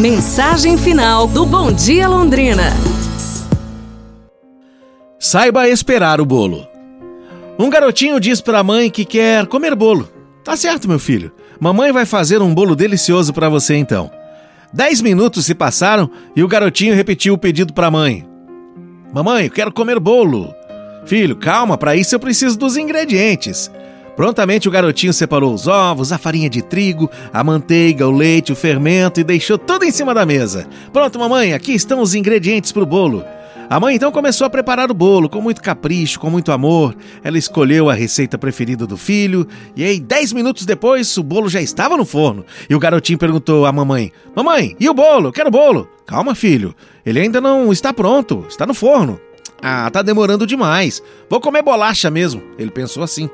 Mensagem final do Bom Dia Londrina. Saiba esperar o bolo. Um garotinho diz para a mãe que quer comer bolo. Tá certo, meu filho. Mamãe vai fazer um bolo delicioso para você então. Dez minutos se passaram e o garotinho repetiu o pedido para a mãe. Mamãe, eu quero comer bolo. Filho, calma, para isso eu preciso dos ingredientes. Prontamente o garotinho separou os ovos, a farinha de trigo, a manteiga, o leite, o fermento e deixou tudo em cima da mesa. Pronto, mamãe, aqui estão os ingredientes para o bolo. A mãe então começou a preparar o bolo com muito capricho, com muito amor. Ela escolheu a receita preferida do filho e aí, dez minutos depois, o bolo já estava no forno. E o garotinho perguntou à mamãe: Mamãe, e o bolo? Quero bolo. Calma, filho. Ele ainda não está pronto, está no forno. Ah, tá demorando demais. Vou comer bolacha mesmo. Ele pensou assim.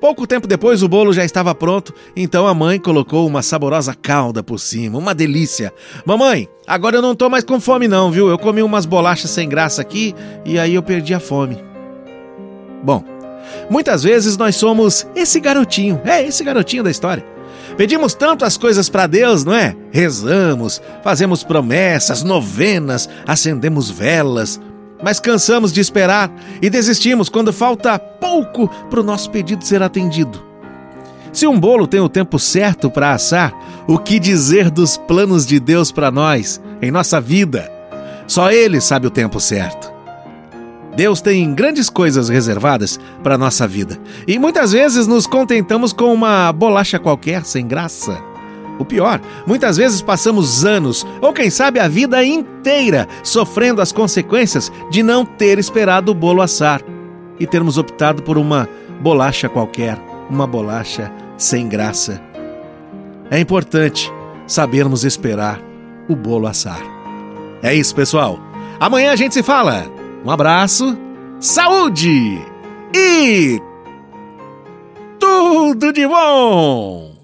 Pouco tempo depois, o bolo já estava pronto, então a mãe colocou uma saborosa calda por cima, uma delícia. Mamãe, agora eu não tô mais com fome não, viu? Eu comi umas bolachas sem graça aqui e aí eu perdi a fome. Bom, muitas vezes nós somos esse garotinho, é esse garotinho da história. Pedimos tanto as coisas para Deus, não é? Rezamos, fazemos promessas, novenas, acendemos velas, mas cansamos de esperar e desistimos quando falta pouco para o nosso pedido ser atendido. Se um bolo tem o tempo certo para assar, o que dizer dos planos de Deus para nós, em nossa vida? Só Ele sabe o tempo certo. Deus tem grandes coisas reservadas para nossa vida e muitas vezes nos contentamos com uma bolacha qualquer sem graça. O pior, muitas vezes passamos anos, ou quem sabe a vida inteira, sofrendo as consequências de não ter esperado o bolo assar e termos optado por uma bolacha qualquer, uma bolacha sem graça. É importante sabermos esperar o bolo assar. É isso, pessoal. Amanhã a gente se fala. Um abraço, saúde e tudo de bom!